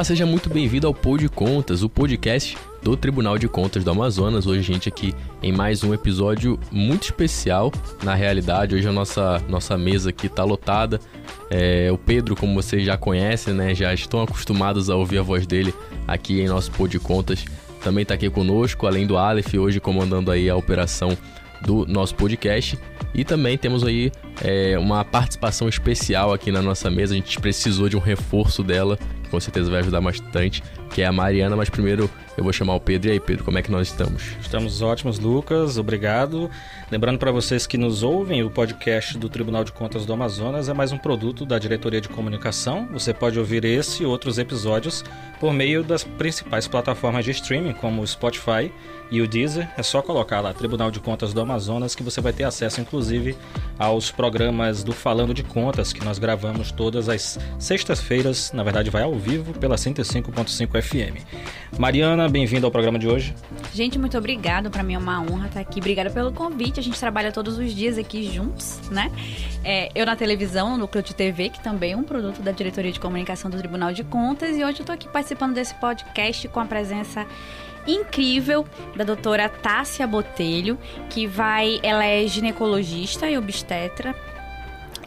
Olá, seja muito bem-vindo ao Pod Contas, o podcast do Tribunal de Contas do Amazonas. Hoje a gente aqui em mais um episódio muito especial. Na realidade, hoje a nossa, nossa mesa aqui está lotada. É, o Pedro, como vocês já conhecem, né, já estão acostumados a ouvir a voz dele aqui em nosso Pod Contas. Também está aqui conosco, além do Aleph, hoje comandando aí a operação do nosso podcast. E também temos aí é, uma participação especial aqui na nossa mesa. A gente precisou de um reforço dela, com certeza vai ajudar bastante, que é a Mariana. Mas primeiro eu vou chamar o Pedro. E aí, Pedro, como é que nós estamos? Estamos ótimos, Lucas. Obrigado. Lembrando para vocês que nos ouvem, o podcast do Tribunal de Contas do Amazonas é mais um produto da Diretoria de Comunicação. Você pode ouvir esse e outros episódios por meio das principais plataformas de streaming, como o Spotify e o Deezer. É só colocar lá Tribunal de Contas do Amazonas que você vai ter acesso, inclusive, aos programas do Falando de Contas que nós gravamos todas as sextas-feiras. Na verdade, vai ao vivo pela 105.5 FM. Mariana, bem-vinda ao programa de hoje. Gente, muito obrigado. Para mim é uma honra estar aqui. Obrigada pelo convite. A gente trabalha todos os dias aqui juntos, né? É, eu na televisão, no Núcleo de TV, que também é um produto da Diretoria de Comunicação do Tribunal de Contas. E hoje eu tô aqui participando desse podcast com a presença incrível da doutora Tássia Botelho, que vai, ela é ginecologista e obstetra,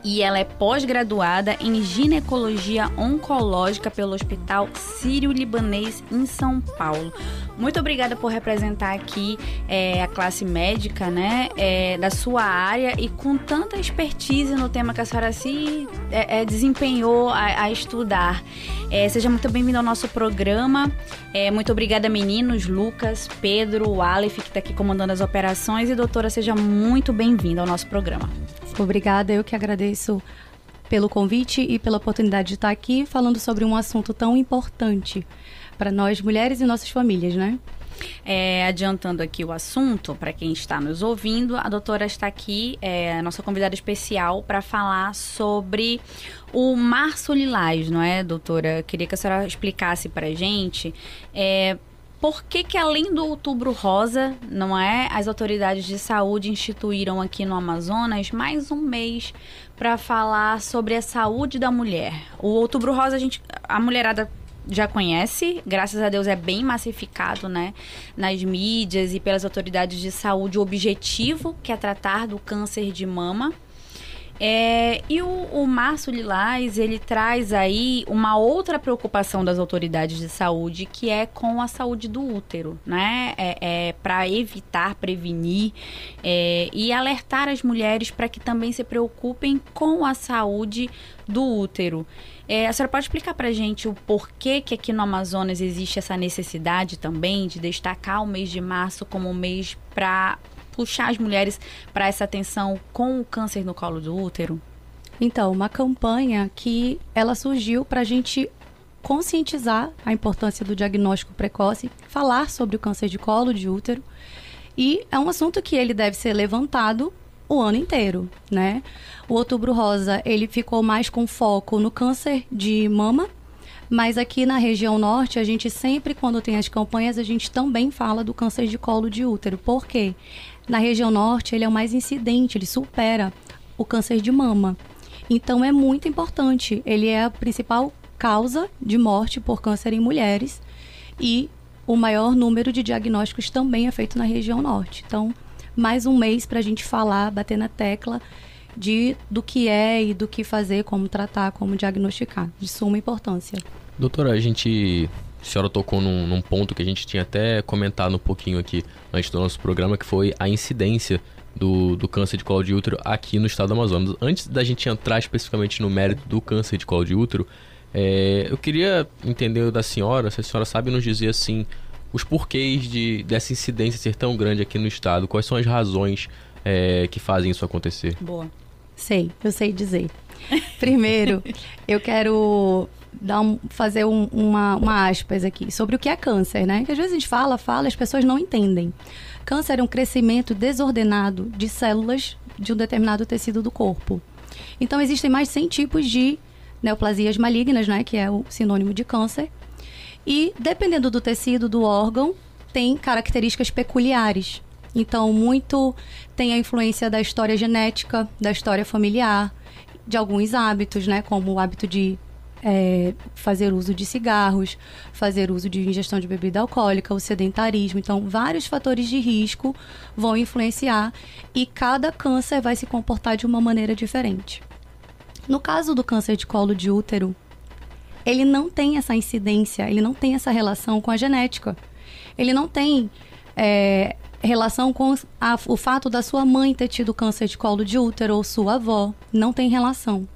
e ela é pós-graduada em ginecologia oncológica pelo Hospital Sírio-Libanês em São Paulo. Muito obrigada por representar aqui é, a classe médica, né, é, da sua área e com tanta expertise no tema que a senhora se é, é desempenhou a, a estudar. É, seja muito bem-vindo ao nosso programa. É, muito obrigada, meninos, Lucas, Pedro, Aleph, que está aqui comandando as operações. E doutora, seja muito bem-vinda ao nosso programa. Obrigada, eu que agradeço pelo convite e pela oportunidade de estar aqui falando sobre um assunto tão importante para nós mulheres e nossas famílias, né? É, adiantando aqui o assunto, para quem está nos ouvindo, a doutora está aqui, é, nossa convidada especial, para falar sobre o Março Lilás, não é, doutora? Queria que a senhora explicasse para a gente. É, por que, que além do Outubro Rosa, não é, as autoridades de saúde instituíram aqui no Amazonas mais um mês para falar sobre a saúde da mulher. O Outubro Rosa a gente, a mulherada já conhece, graças a Deus é bem massificado, né, nas mídias e pelas autoridades de saúde o objetivo que é tratar do câncer de mama. É, e o, o Março Lilás, ele traz aí uma outra preocupação das autoridades de saúde, que é com a saúde do útero, né? É, é para evitar, prevenir é, e alertar as mulheres para que também se preocupem com a saúde do útero. É, a senhora pode explicar para gente o porquê que aqui no Amazonas existe essa necessidade também de destacar o mês de março como um mês para puxar as mulheres para essa atenção com o câncer no colo do útero? Então, uma campanha que ela surgiu para a gente conscientizar a importância do diagnóstico precoce, falar sobre o câncer de colo de útero. E é um assunto que ele deve ser levantado o ano inteiro, né? O Outubro Rosa, ele ficou mais com foco no câncer de mama, mas aqui na região norte, a gente sempre, quando tem as campanhas, a gente também fala do câncer de colo de útero. Por quê? Na região norte, ele é o mais incidente, ele supera o câncer de mama. Então, é muito importante. Ele é a principal causa de morte por câncer em mulheres e o maior número de diagnósticos também é feito na região norte. Então, mais um mês para a gente falar, bater na tecla de do que é e do que fazer, como tratar, como diagnosticar, de suma importância. Doutora, a gente a senhora tocou num, num, ponto que a gente tinha até comentado um pouquinho aqui antes do nosso programa, que foi a incidência do, do câncer de colo de útero aqui no estado do Amazonas. Antes da gente entrar especificamente no mérito do câncer de colo de útero, é, eu queria entender da senhora, se a senhora sabe nos dizer assim, os porquês de, dessa incidência ser tão grande aqui no estado, quais são as razões é, que fazem isso acontecer? Boa. Sei, eu sei dizer. Primeiro, eu quero dar um, fazer um, uma, uma aspas aqui sobre o que é câncer, né? Que às vezes a gente fala, fala, as pessoas não entendem. Câncer é um crescimento desordenado de células de um determinado tecido do corpo. Então existem mais de 100 tipos de neoplasias malignas, né, que é o sinônimo de câncer. E dependendo do tecido do órgão, tem características peculiares. Então, muito tem a influência da história genética, da história familiar, de alguns hábitos, né, como o hábito de é, fazer uso de cigarros, fazer uso de ingestão de bebida alcoólica, o sedentarismo. Então, vários fatores de risco vão influenciar e cada câncer vai se comportar de uma maneira diferente. No caso do câncer de colo de útero, ele não tem essa incidência, ele não tem essa relação com a genética. Ele não tem é, relação com a, o fato da sua mãe ter tido câncer de colo de útero ou sua avó. Não tem relação.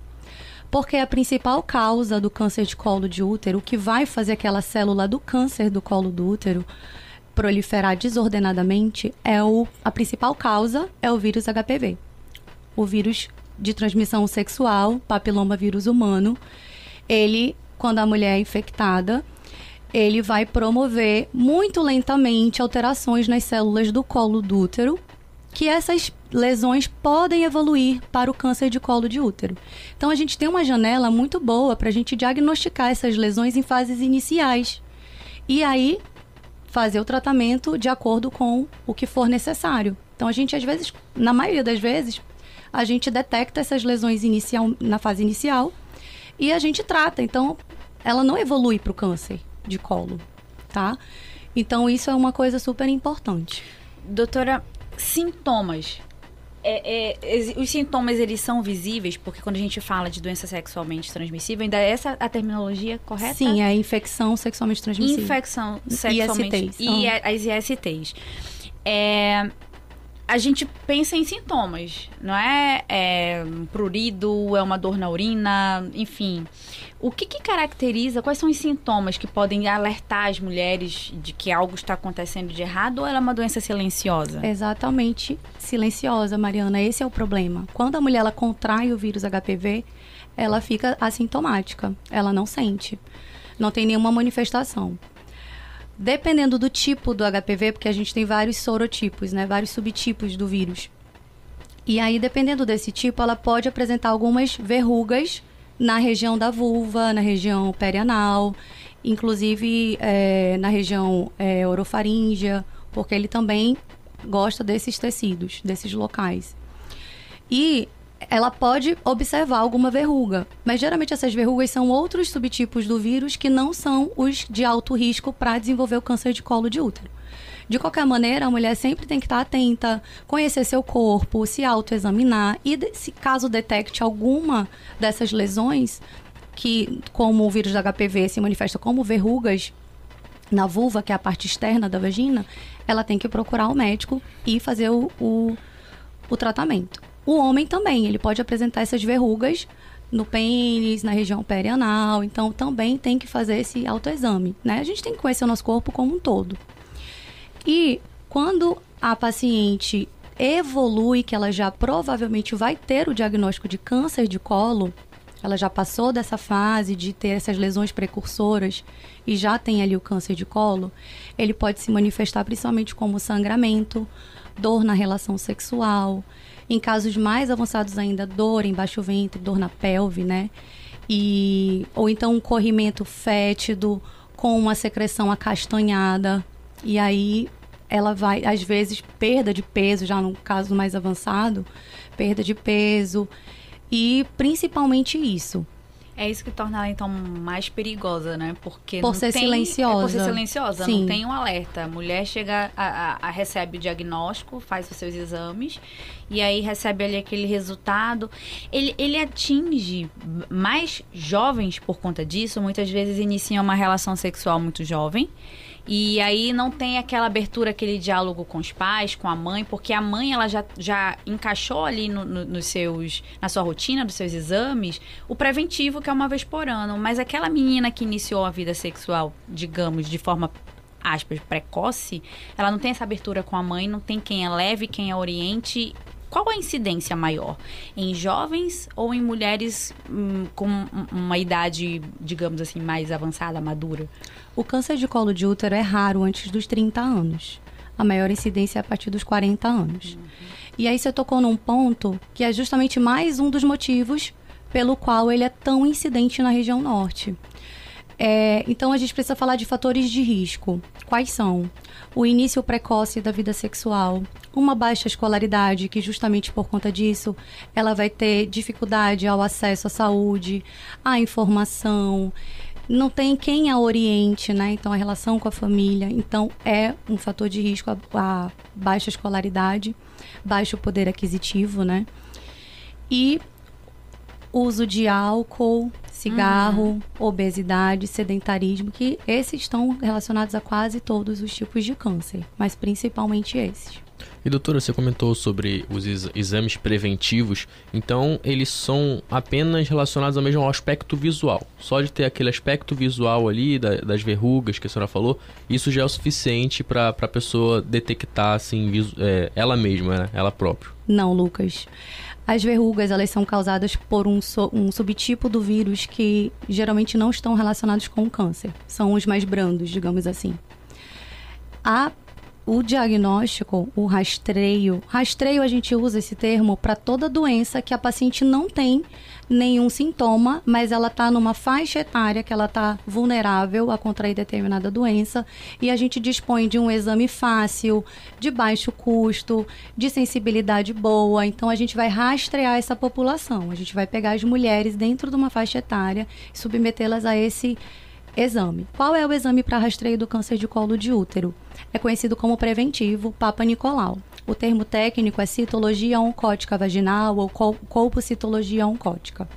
Porque a principal causa do câncer de colo de útero, o que vai fazer aquela célula do câncer do colo do útero proliferar desordenadamente, é o, a principal causa é o vírus HPV. O vírus de transmissão sexual, papiloma vírus humano, ele, quando a mulher é infectada, ele vai promover muito lentamente alterações nas células do colo do útero, que essas lesões podem evoluir para o câncer de colo de útero. Então a gente tem uma janela muito boa para a gente diagnosticar essas lesões em fases iniciais. E aí fazer o tratamento de acordo com o que for necessário. Então a gente às vezes, na maioria das vezes, a gente detecta essas lesões inicial, na fase inicial e a gente trata. Então ela não evolui para o câncer de colo, tá? Então isso é uma coisa super importante. Doutora, sintomas. É, é, os sintomas eles são visíveis porque quando a gente fala de doença sexualmente transmissível, ainda é essa a terminologia correta? Sim, é infecção sexualmente transmissível. Infecção sexualmente ISTs. e as ISTs. É, a gente pensa em sintomas, não é? É um prurido, é uma dor na urina, enfim. O que, que, caracteriza, quais são os sintomas que podem alertar as mulheres de que algo está acontecendo de errado ou ela é uma doença silenciosa? Exatamente, silenciosa, Mariana. Esse é o problema. Quando a mulher ela contrai o vírus HPV, ela fica assintomática, ela não sente, não tem nenhuma manifestação. Dependendo do tipo do HPV, porque a gente tem vários sorotipos, né? Vários subtipos do vírus. E aí, dependendo desse tipo, ela pode apresentar algumas verrugas na região da vulva, na região perianal, inclusive é, na região é, orofaríngea, porque ele também gosta desses tecidos, desses locais. E ela pode observar alguma verruga, mas geralmente essas verrugas são outros subtipos do vírus que não são os de alto risco para desenvolver o câncer de colo de útero. De qualquer maneira, a mulher sempre tem que estar atenta, conhecer seu corpo, se autoexaminar e, se caso detecte alguma dessas lesões, que como o vírus da HPV se manifesta como verrugas na vulva, que é a parte externa da vagina, ela tem que procurar o médico e fazer o, o, o tratamento. O homem também, ele pode apresentar essas verrugas no pênis, na região perianal, então também tem que fazer esse autoexame, né? A gente tem que conhecer o nosso corpo como um todo. E quando a paciente evolui, que ela já provavelmente vai ter o diagnóstico de câncer de colo, ela já passou dessa fase de ter essas lesões precursoras e já tem ali o câncer de colo, ele pode se manifestar principalmente como sangramento, dor na relação sexual, em casos mais avançados ainda, dor em baixo ventre, dor na pelve, né? E, ou então um corrimento fétido com uma secreção acastanhada. E aí ela vai, às vezes, perda de peso, já no caso mais avançado, perda de peso. E principalmente isso. É isso que torna ela, então, mais perigosa, né? Porque por ser tem, silenciosa. É por ser silenciosa, Sim. não tem um alerta. A mulher chega, a, a, a, recebe o diagnóstico, faz os seus exames, e aí recebe ali aquele resultado. Ele, ele atinge mais jovens por conta disso, muitas vezes iniciam uma relação sexual muito jovem. E aí não tem aquela abertura, aquele diálogo com os pais, com a mãe, porque a mãe ela já, já encaixou ali no, no, nos seus, na sua rotina, dos seus exames, o preventivo, que é uma vez por ano. Mas aquela menina que iniciou a vida sexual, digamos, de forma aspas, precoce, ela não tem essa abertura com a mãe, não tem quem a leve, quem a oriente qual a incidência maior? Em jovens ou em mulheres hum, com uma idade, digamos assim, mais avançada, madura? O câncer de colo de útero é raro antes dos 30 anos. A maior incidência é a partir dos 40 anos. Uhum. E aí você tocou num ponto que é justamente mais um dos motivos pelo qual ele é tão incidente na região norte. É, então a gente precisa falar de fatores de risco. Quais são? O início precoce da vida sexual, uma baixa escolaridade, que justamente por conta disso ela vai ter dificuldade ao acesso à saúde, à informação, não tem quem a oriente, né? Então a relação com a família, então é um fator de risco a, a baixa escolaridade, baixo poder aquisitivo, né? E uso de álcool, cigarro, uhum. obesidade, sedentarismo, que esses estão relacionados a quase todos os tipos de câncer, mas principalmente esses. E doutora, você comentou sobre os exames preventivos, então eles são apenas relacionados ao mesmo aspecto visual. Só de ter aquele aspecto visual ali da, das verrugas que a senhora falou, isso já é o suficiente para a pessoa detectar assim, é, ela mesma, né? ela própria. Não, Lucas. As verrugas, elas são causadas por um, so, um subtipo do vírus que geralmente não estão relacionados com o câncer. São os mais brandos, digamos assim. A o diagnóstico, o rastreio, rastreio a gente usa esse termo para toda doença que a paciente não tem nenhum sintoma, mas ela está numa faixa etária que ela está vulnerável a contrair determinada doença e a gente dispõe de um exame fácil, de baixo custo, de sensibilidade boa. Então a gente vai rastrear essa população. A gente vai pegar as mulheres dentro de uma faixa etária e submetê-las a esse exame. Qual é o exame para rastreio do câncer de colo de útero? é conhecido como preventivo Papa Nicolau. O termo técnico é citologia oncótica vaginal ou colpocitologia oncótica.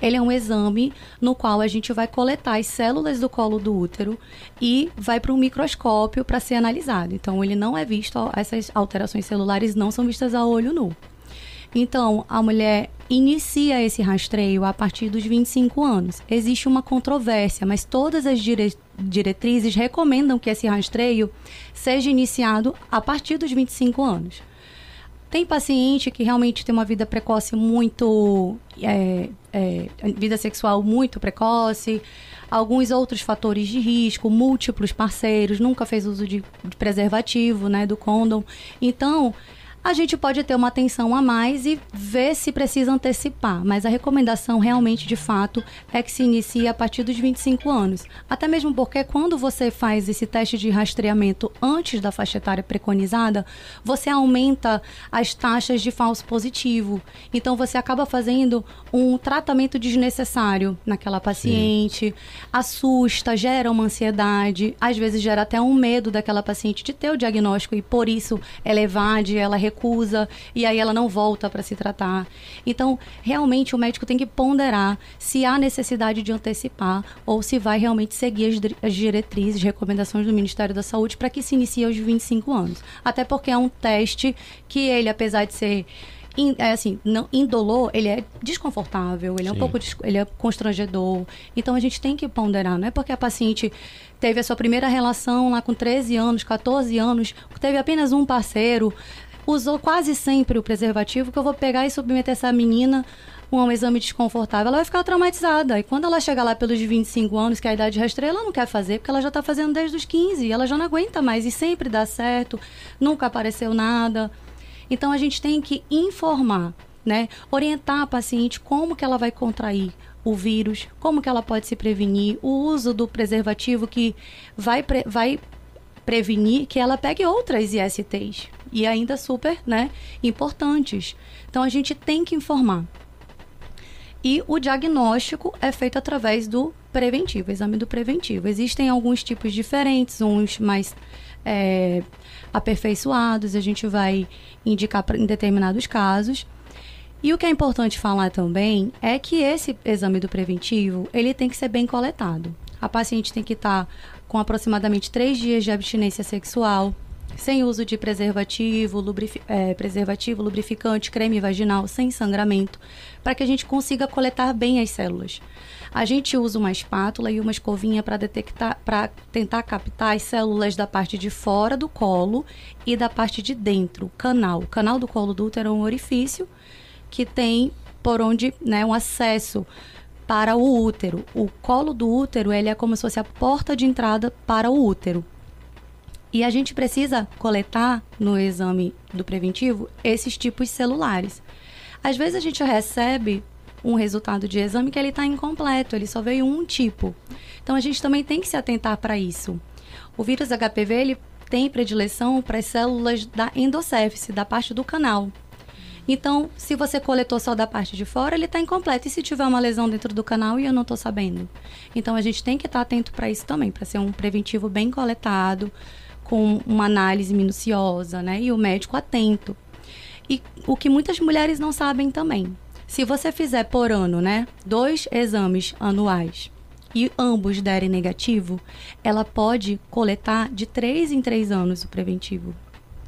Ele é um exame no qual a gente vai coletar as células do colo do útero e vai para um microscópio para ser analisado. Então, ele não é visto, essas alterações celulares não são vistas a olho nu. Então, a mulher inicia esse rastreio a partir dos 25 anos. Existe uma controvérsia, mas todas as dire diretrizes recomendam que esse rastreio seja iniciado a partir dos 25 anos. Tem paciente que realmente tem uma vida precoce muito. É, é, vida sexual muito precoce, alguns outros fatores de risco, múltiplos parceiros, nunca fez uso de, de preservativo, né, do condom. Então, a gente pode ter uma atenção a mais e ver se precisa antecipar. Mas a recomendação realmente, de fato, é que se inicie a partir dos 25 anos. Até mesmo porque quando você faz esse teste de rastreamento antes da faixa etária preconizada, você aumenta as taxas de falso positivo. Então você acaba fazendo um tratamento desnecessário naquela paciente, Sim. assusta, gera uma ansiedade, às vezes gera até um medo daquela paciente de ter o diagnóstico e por isso ela evade, ela recusa e aí ela não volta para se tratar. Então, realmente o médico tem que ponderar se há necessidade de antecipar ou se vai realmente seguir as, diretrizes, recomendações do Ministério da Saúde para que se inicie aos 25 anos. Até porque é um teste que ele, apesar de ser in, é assim, não, indolor, ele é desconfortável, ele é um pouco ele é constrangedor. Então a gente tem que ponderar, não é porque a paciente teve a sua primeira relação lá com 13 anos, 14 anos, teve apenas um parceiro, usou quase sempre o preservativo, que eu vou pegar e submeter essa menina a um exame desconfortável, ela vai ficar traumatizada. E quando ela chegar lá pelos 25 anos, que é a idade rastreia, ela não quer fazer, porque ela já está fazendo desde os 15, ela já não aguenta mais e sempre dá certo, nunca apareceu nada. Então a gente tem que informar, né? Orientar a paciente como que ela vai contrair o vírus, como que ela pode se prevenir, o uso do preservativo que vai, pre vai prevenir que ela pegue outras ISTs e ainda super, né, importantes. Então a gente tem que informar. E o diagnóstico é feito através do preventivo, exame do preventivo. Existem alguns tipos diferentes, uns mais é, aperfeiçoados, a gente vai indicar em determinados casos. E o que é importante falar também é que esse exame do preventivo, ele tem que ser bem coletado. A paciente tem que estar com aproximadamente três dias de abstinência sexual, sem uso de preservativo, lubrifi é, preservativo, lubrificante, creme vaginal, sem sangramento, para que a gente consiga coletar bem as células. A gente usa uma espátula e uma escovinha para detectar, para tentar captar as células da parte de fora do colo e da parte de dentro, canal. O canal do colo do útero é um orifício que tem por onde, né, um acesso para o útero. O colo do útero, ele é como se fosse a porta de entrada para o útero. E a gente precisa coletar no exame do preventivo esses tipos celulares. Às vezes a gente recebe um resultado de exame que ele está incompleto, ele só veio um tipo. Então a gente também tem que se atentar para isso. O vírus HPV ele tem predileção para as células da endocéfise, da parte do canal. Então, se você coletou só da parte de fora, ele está incompleto. E se tiver uma lesão dentro do canal e eu não estou sabendo? Então, a gente tem que estar tá atento para isso também, para ser um preventivo bem coletado, com uma análise minuciosa, né? E o médico atento. E o que muitas mulheres não sabem também. Se você fizer por ano, né, dois exames anuais e ambos derem negativo, ela pode coletar de três em três anos o preventivo.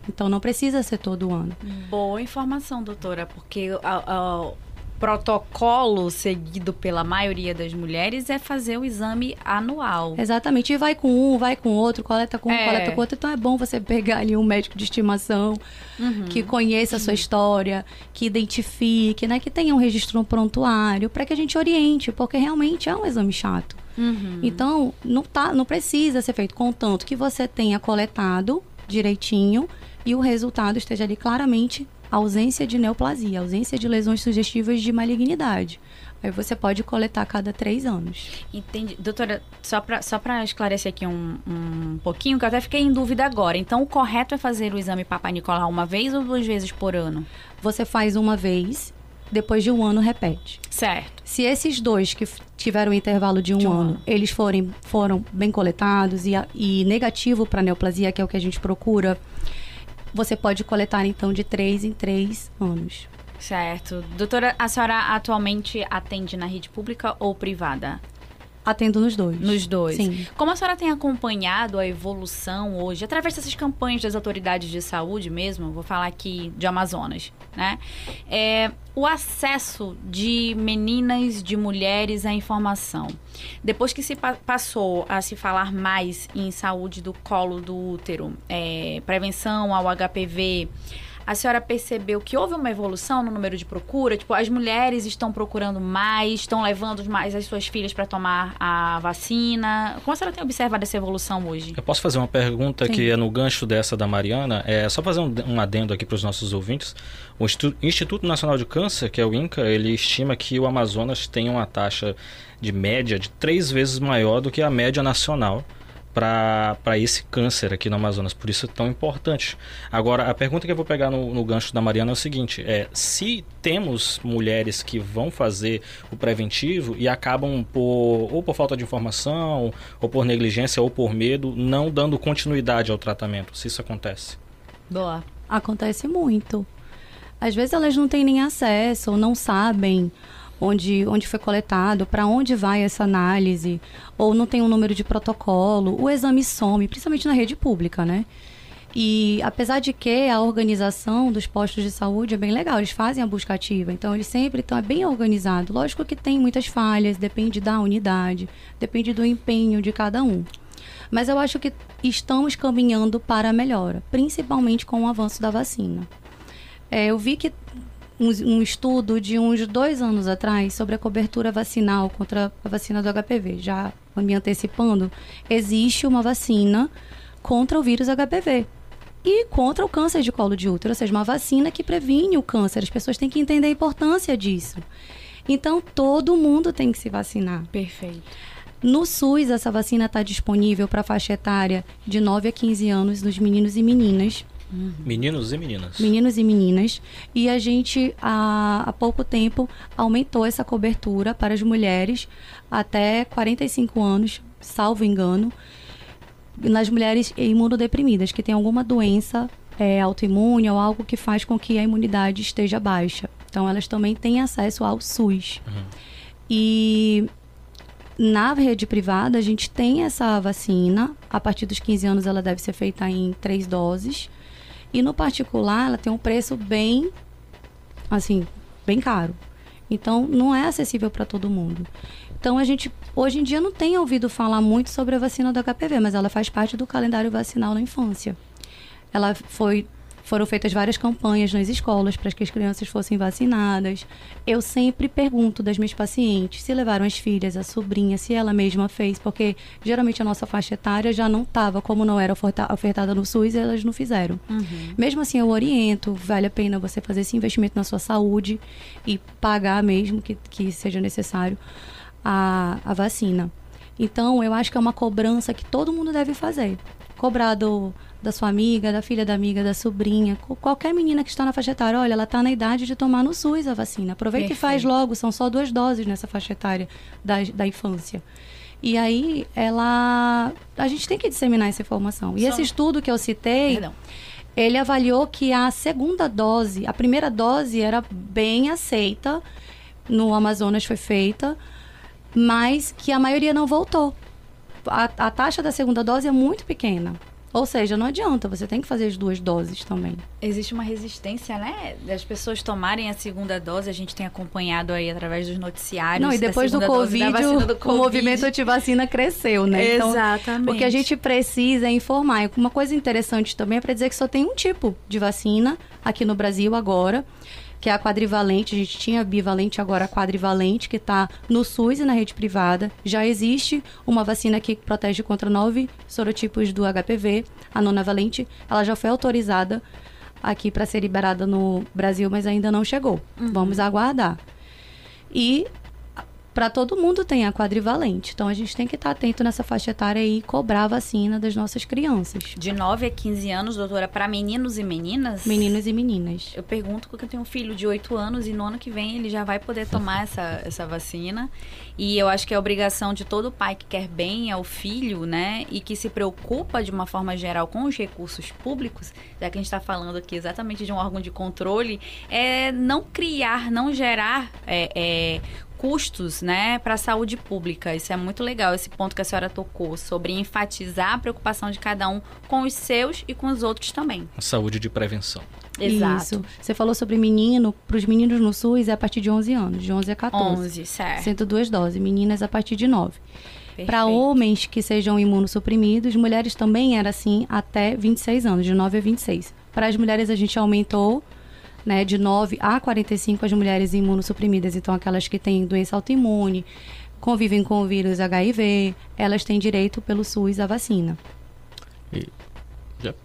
Então não precisa ser todo ano. Boa informação, doutora, porque a, protocolo seguido pela maioria das mulheres é fazer o exame anual. Exatamente. E vai com um, vai com outro, coleta com um, é. coleta com outro. Então é bom você pegar ali um médico de estimação uhum. que conheça a sua história, que identifique, né? Que tenha um registro no prontuário, para que a gente oriente, porque realmente é um exame chato. Uhum. Então, não, tá, não precisa ser feito, contanto que você tenha coletado direitinho e o resultado esteja ali claramente ausência de neoplasia, ausência de lesões sugestivas de malignidade. Aí você pode coletar a cada três anos. Entendi. Doutora, só para só esclarecer aqui um, um pouquinho, que eu até fiquei em dúvida agora. Então, o correto é fazer o exame Papa Nicolau uma vez ou duas vezes por ano? Você faz uma vez, depois de um ano repete. Certo. Se esses dois que tiveram um intervalo de um, de um ano, ano, eles forem, foram bem coletados e, e negativo para neoplasia, que é o que a gente procura você pode coletar então de 3 em 3 anos. Certo. Doutora, a senhora atualmente atende na rede pública ou privada? Atendo nos dois. Nos dois. Sim. Como a senhora tem acompanhado a evolução hoje, através dessas campanhas das autoridades de saúde mesmo, vou falar aqui de Amazonas, né? É, o acesso de meninas, de mulheres à informação. Depois que se pa passou a se falar mais em saúde do colo do útero, é, prevenção ao HPV, a senhora percebeu que houve uma evolução no número de procura? Tipo, as mulheres estão procurando mais, estão levando mais as suas filhas para tomar a vacina? Como a senhora tem observado essa evolução hoje? Eu posso fazer uma pergunta Sim. que é no gancho dessa da Mariana? É só fazer um, um adendo aqui para os nossos ouvintes. O Instituto Nacional de Câncer, que é o INCA, ele estima que o Amazonas tem uma taxa de média de três vezes maior do que a média nacional para esse câncer aqui no Amazonas. Por isso é tão importante. Agora, a pergunta que eu vou pegar no, no gancho da Mariana é o seguinte: é se temos mulheres que vão fazer o preventivo e acabam por ou por falta de informação, ou por negligência, ou por medo, não dando continuidade ao tratamento, se isso acontece. Boa. Acontece muito. Às vezes elas não têm nem acesso ou não sabem onde, onde foi coletado, para onde vai essa análise, ou não tem um número de protocolo, o exame some, principalmente na rede pública, né? E apesar de que a organização dos postos de saúde é bem legal, eles fazem a busca ativa, então eles sempre estão é bem organizado. Lógico que tem muitas falhas, depende da unidade, depende do empenho de cada um. Mas eu acho que estamos caminhando para a melhora, principalmente com o avanço da vacina. É, eu vi que um, um, estudo de uns dois anos atrás sobre a cobertura vacinal contra a vacina do HPV. Já me antecipando, existe uma vacina contra o vírus HPV e contra o câncer de colo de útero, ou seja, uma vacina que previne o câncer. As pessoas têm que entender a importância disso. Então, todo mundo tem que se vacinar. Perfeito. No SUS, essa vacina está disponível para a faixa etária de 9 a 15 anos nos meninos e meninas. Uhum. Meninos e meninas. Meninos e meninas. E a gente, há, há pouco tempo, aumentou essa cobertura para as mulheres até 45 anos, salvo engano, nas mulheres imunodeprimidas, que têm alguma doença é, autoimune ou algo que faz com que a imunidade esteja baixa. Então, elas também têm acesso ao SUS. Uhum. E na rede privada, a gente tem essa vacina. A partir dos 15 anos, ela deve ser feita em três doses. E no particular, ela tem um preço bem, assim, bem caro. Então, não é acessível para todo mundo. Então, a gente, hoje em dia, não tem ouvido falar muito sobre a vacina do HPV, mas ela faz parte do calendário vacinal na infância. Ela foi Foram feitas várias campanhas nas escolas para que as crianças fossem vacinadas. Eu sempre pergunto das minhas pacientes se levaram as filhas, a sobrinha, se ela mesma fez, porque geralmente a nossa faixa etária já não estava, como não era ofertada no SUS, elas não fizeram. Uhum. Mesmo assim, eu oriento, vale a pena você fazer esse investimento na sua saúde e pagar mesmo que, que seja necessário a, a vacina. Então, eu acho que é uma cobrança que todo mundo deve fazer. Cobrar do, da sua amiga, da filha da amiga, da sobrinha, qualquer menina que está na faixa etária, olha, ela está na idade de tomar no SUS a vacina. Aproveita Perfeito. e faz logo, são só duas doses nessa faixa etária da, da infância. E aí, ela. A gente tem que disseminar essa informação. E só... esse estudo que eu citei. Perdão. Ele avaliou que a segunda dose, a primeira dose era bem aceita, no Amazonas foi feita, mas que a maioria não voltou. A, a taxa da segunda dose é muito pequena. Ou seja, não adianta, você tem que fazer as duas doses também. Existe uma resistência, né? Das pessoas tomarem a segunda dose, a gente tem acompanhado aí através dos noticiários. Não, e depois do COVID, do COVID, o movimento anti-vacina cresceu, né? Então, Exatamente. o que a gente precisa é informar. Uma coisa interessante também é para dizer que só tem um tipo de vacina aqui no Brasil agora que é a quadrivalente. A gente tinha a bivalente, agora a quadrivalente, que está no SUS e na rede privada. Já existe uma vacina que protege contra nove sorotipos do HPV, a nona valente. Ela já foi autorizada aqui para ser liberada no Brasil, mas ainda não chegou. Uhum. Vamos aguardar. E para todo mundo tem a quadrivalente. Então a gente tem que estar tá atento nessa faixa etária e cobrar a vacina das nossas crianças. De 9 a 15 anos, doutora, para meninos e meninas? Meninos e meninas. Eu pergunto porque eu tenho um filho de 8 anos e no ano que vem ele já vai poder tomar essa, essa vacina. E eu acho que é obrigação de todo pai que quer bem ao filho, né? E que se preocupa de uma forma geral com os recursos públicos, já que a gente está falando aqui exatamente de um órgão de controle, é não criar, não gerar é, é, custos, né, para a saúde pública. Isso é muito legal, esse ponto que a senhora tocou, sobre enfatizar a preocupação de cada um com os seus e com os outros também. A saúde de prevenção. Exato. Isso. Você falou sobre menino, para os meninos no SUS é a partir de 11 anos, de 11 a 14. 11, certo. 102 doses, meninas a partir de 9. Para homens que sejam imunossuprimidos, mulheres também era assim até 26 anos, de 9 a 26. Para as mulheres a gente aumentou né, de 9 a 45 as mulheres imunossuprimidas, então aquelas que têm doença autoimune, convivem com o vírus HIV, elas têm direito pelo SUS à vacina. E,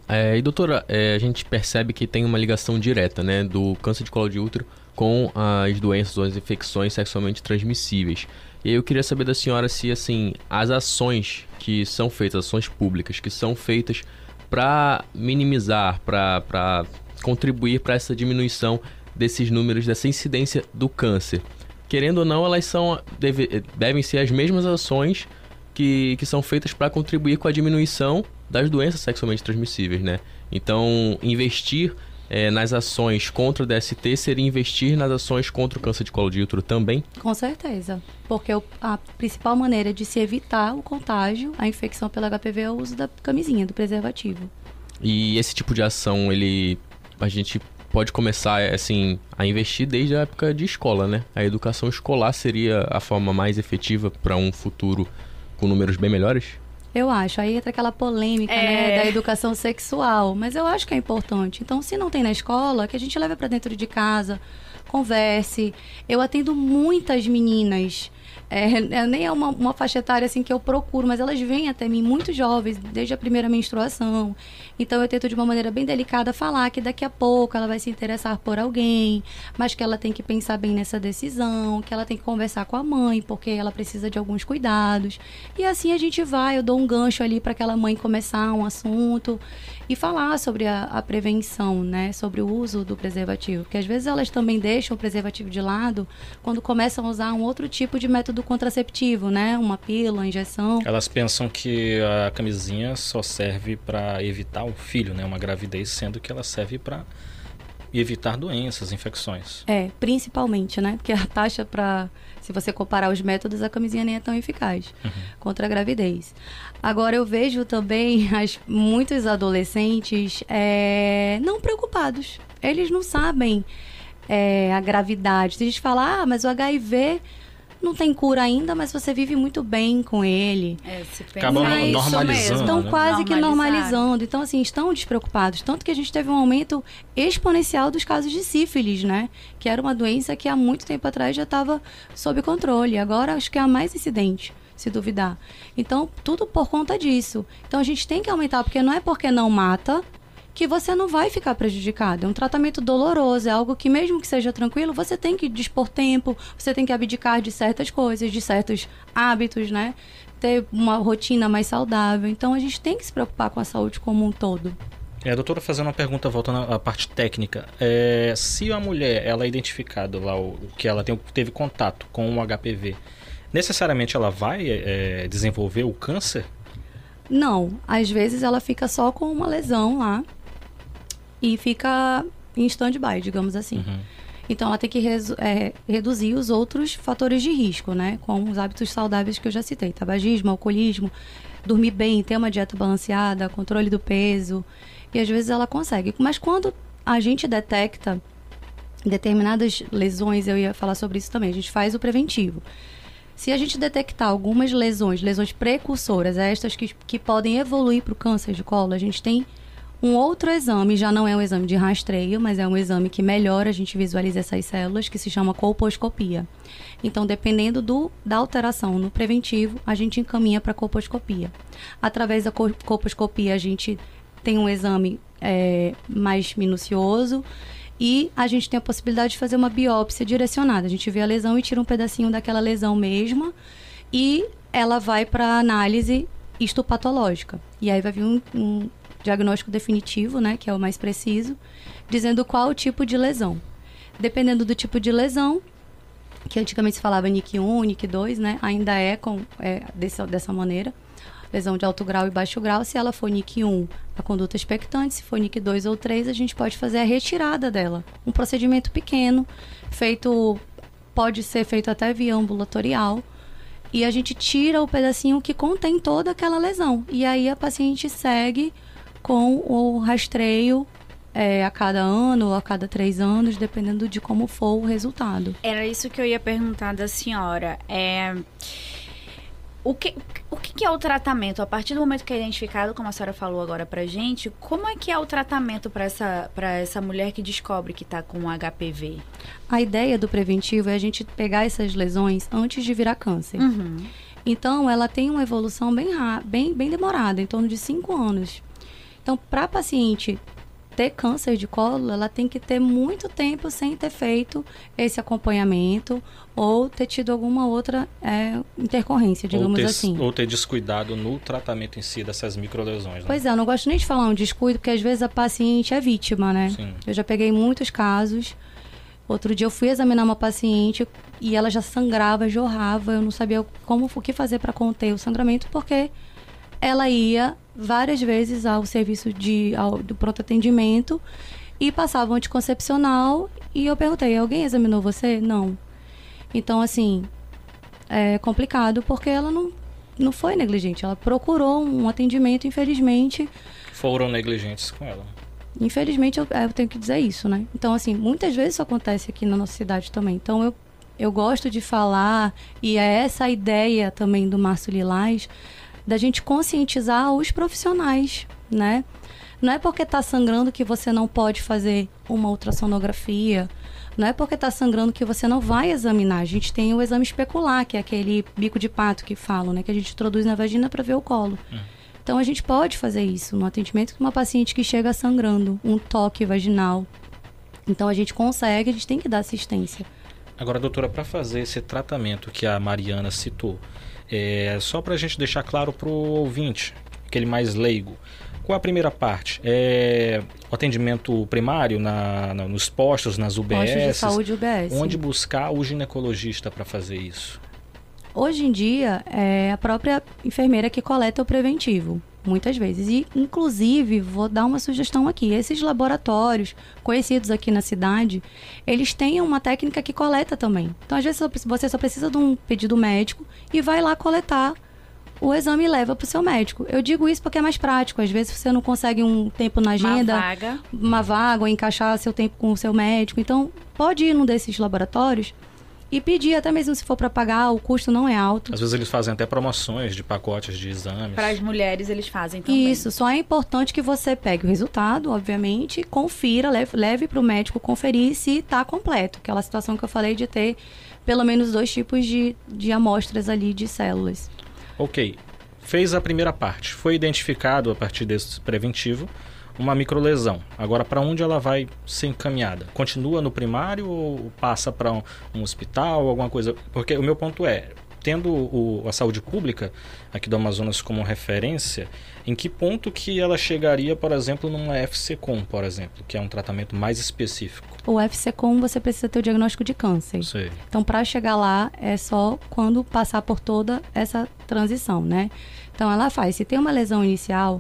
é, e doutora, é, a gente percebe que tem uma ligação direta né, do câncer de colo de útero com as doenças ou as infecções sexualmente transmissíveis. E eu queria saber da senhora se assim as ações que são feitas, ações públicas que são feitas para minimizar, para contribuir para essa diminuição desses números, dessa incidência do câncer. Querendo ou não, elas são deve, devem ser as mesmas ações que, que são feitas para contribuir com a diminuição das doenças sexualmente transmissíveis, né? Então, investir é, nas ações contra o DST seria investir nas ações contra o câncer de colo de útero também? Com certeza, porque a principal maneira de se evitar o contágio, a infecção pelo HPV é o uso da camisinha, do preservativo. E esse tipo de ação, ele a gente pode começar assim a investir desde a época de escola, né? A educação escolar seria a forma mais efetiva para um futuro com números bem melhores? Eu acho. Aí entra aquela polêmica, né, é... né, da educação sexual, mas eu acho que é importante. Então, se não tem na escola, que a gente leve para dentro de casa, converse. Eu atendo muitas meninas é, é, nem é uma, uma faixa etária assim que eu procuro, mas elas vêm até mim muito jovens, desde a primeira menstruação. Então eu tento de uma maneira bem delicada falar que daqui a pouco ela vai se interessar por alguém, mas que ela tem que pensar bem nessa decisão, que ela tem que conversar com a mãe, porque ela precisa de alguns cuidados. E assim a gente vai, eu dou um gancho ali para aquela mãe começar um assunto e falar sobre a, a, prevenção, né? Sobre o uso do preservativo. Porque às vezes elas também deixam o preservativo de lado quando começam a usar um outro tipo de método contraceptivo, né? Uma pílula, uma injeção. Elas pensam que a camisinha só serve para evitar o filho, né? Uma gravidez, sendo que ela serve para evitar doenças, infecções. É, principalmente, né? Porque a taxa para se você comparar os métodos, a camisinha nem é tão eficaz uhum. contra a gravidez. Agora, eu vejo também as, muitos adolescentes é, não preocupados. Eles não sabem é, a gravidade. Se a gente falar, ah, mas o HIV não tem cura ainda, mas você vive muito bem com ele. É, se pensa Acaba é isso normalizando, mesmo. né? Estão quase que normalizando. Então, assim, estão despreocupados. Tanto que a gente teve um aumento exponencial dos casos de sífilis, né? Que era uma doença que há muito tempo atrás já estava sob controle. Agora acho que é a mais incidente, se duvidar. Então, tudo por conta disso. Então, a gente tem que aumentar, porque não é porque não mata que você não vai ficar prejudicado. É um tratamento doloroso, é algo que mesmo que seja tranquilo, você tem que dispor tempo, você tem que abdicar de certas coisas, de certos hábitos, né? Ter uma rotina mais saudável. Então a gente tem que se preocupar com a saúde como um todo. É, doutora, fazendo uma pergunta, voltando à parte técnica. É, se a mulher, ela é identificada lá, o, que ela tem, teve contato com o HPV, necessariamente ela vai é, desenvolver o câncer? Não, às vezes ela fica só com uma lesão lá e fica em stand-by, digamos assim. Uhum. Então ela tem que é, reduzir os outros fatores de risco, né? Como os hábitos saudáveis que eu já citei: tabagismo, alcoolismo, dormir bem, ter uma dieta balanceada, controle do peso. E às vezes ela consegue. Mas quando a gente detecta determinadas lesões, eu ia falar sobre isso também, a gente faz o preventivo. Se a gente detectar algumas lesões, lesões precursoras, estas que, que podem evoluir para o câncer de colo, a gente tem um outro exame, já não é um exame de rastreio, mas é um exame que melhora a gente visualiza essas células, que se chama colposcopia. Então, dependendo do, da alteração no preventivo, a gente encaminha para colposcopia. Através da col- colposcopia, a gente tem um exame é, mais minucioso e a gente tem a possibilidade de fazer uma biópsia direcionada. A gente vê a lesão e tira um pedacinho daquela lesão mesma e ela vai para análise histopatológica. E aí vai vir um, um diagnóstico definitivo, né, que é o mais preciso, dizendo qual o tipo de lesão. Dependendo do tipo de lesão, que antigamente se falava NIC 1, NIC 2, né, ainda é, com, é dessa, dessa maneira, lesão de alto grau e baixo grau. Se ela for NIC 1, a conduta expectante. Se for NIC 2 ou 3, a gente pode fazer a retirada dela. Um procedimento pequeno, feito pode ser feito até via ambulatorial. E a gente tira o pedacinho que contém toda aquela lesão. E aí a paciente segue com o rastreio é, a cada ano ou a cada três anos, dependendo de como for o resultado. Era isso que eu ia perguntar da senhora. É... O, que, o que é o tratamento? A partir do momento que é identificado, como a senhora falou agora pra gente, como é que é o tratamento para essa, pra essa mulher que descobre que tá com HPV? A ideia do preventivo é a gente pegar essas lesões antes de virar câncer. Uhum. Então, ela tem uma evolução bem, bem, bem demorada, em torno de 5 anos. Então, para a paciente ter câncer de colo, ela tem que ter muito tempo sem ter feito esse acompanhamento ou ter tido alguma outra é, intercorrência, Ou digamos ter, assim. ou ter descuidado no tratamento em si dessas microlesões, né? Pois é, eu não gosto nem de falar um descuido, porque às vezes a paciente é vítima, né? Sim. Eu já peguei muitos casos. Outro dia eu fui examinar uma paciente e ela já sangrava, jorrava. Eu não sabia como o que fazer para conter o sangramento, porque ela ia várias vezes ao serviço de, ao, do pronto atendimento e passava um anticoncepcional. E eu perguntei: alguém examinou você? Não. Então, assim, é complicado porque ela não, não foi negligente. Ela procurou um atendimento, infelizmente. Foram negligentes com ela. Infelizmente, eu, eu tenho que dizer isso, né? Então, assim, muitas vezes isso acontece aqui na nossa cidade também. Então, eu, eu gosto de falar, e é essa a ideia também do Março Lilás, da gente conscientizar os profissionais, né? Não é porque tá sangrando que você não pode fazer uma ultrassonografia. Não é porque tá sangrando que você não vai examinar. A gente tem o exame especular, que é aquele bico de pato que falam, né? Que a gente introduz na vagina para ver o colo. Então a gente pode fazer isso no atendimento com uma paciente que chega sangrando, um toque vaginal. Então a gente consegue, a gente tem que dar assistência. Agora, doutora, para fazer esse tratamento que a Mariana citou, é, só para a gente deixar claro para o ouvinte, aquele mais leigo, qual a primeira parte? É o atendimento primário na, na- nos postos, nas UBS? Postos de saúde UBS. Onde buscar o ginecologista para fazer isso? Hoje em dia é a própria enfermeira que coleta o preventivo, muitas vezes. E, inclusive, vou dar uma sugestão aqui: esses laboratórios conhecidos aqui na cidade, eles têm uma técnica que coleta também. Então, às vezes, você só precisa de um pedido médico e vai lá coletar o exame e leva para o seu médico. Eu digo isso porque é mais prático. Às vezes, você não consegue um tempo na agenda Uma vaga. uma vaga ou encaixar seu tempo com o seu médico. Então, pode ir num desses laboratórios e pedir, até mesmo se for para pagar, o custo não é alto. Às vezes eles fazem até promoções de pacotes de exames. Para as mulheres eles fazem também. Isso, só é importante que você pegue o resultado, obviamente, confira, leve, leve para o médico conferir se está completo. Aquela situação que eu falei de ter pelo menos dois tipos de, de amostras ali de células. Ok. Fez a primeira parte. Foi identificado a partir desse preventivo uma microlesão. Agora, para onde ela vai ser encaminhada? Continua no primário ou passa para um, um, hospital, alguma coisa? Porque o meu ponto é, tendo o, a saúde pública aqui do Amazonas como referência, em que ponto que ela chegaria, por exemplo, numa FCCOM, por exemplo, que é um tratamento mais específico? O FCCOM você precisa ter o diagnóstico de câncer. Sei. Então, para chegar lá é só quando passar por toda essa transição, né? Então, ela faz. Se tem uma lesão inicial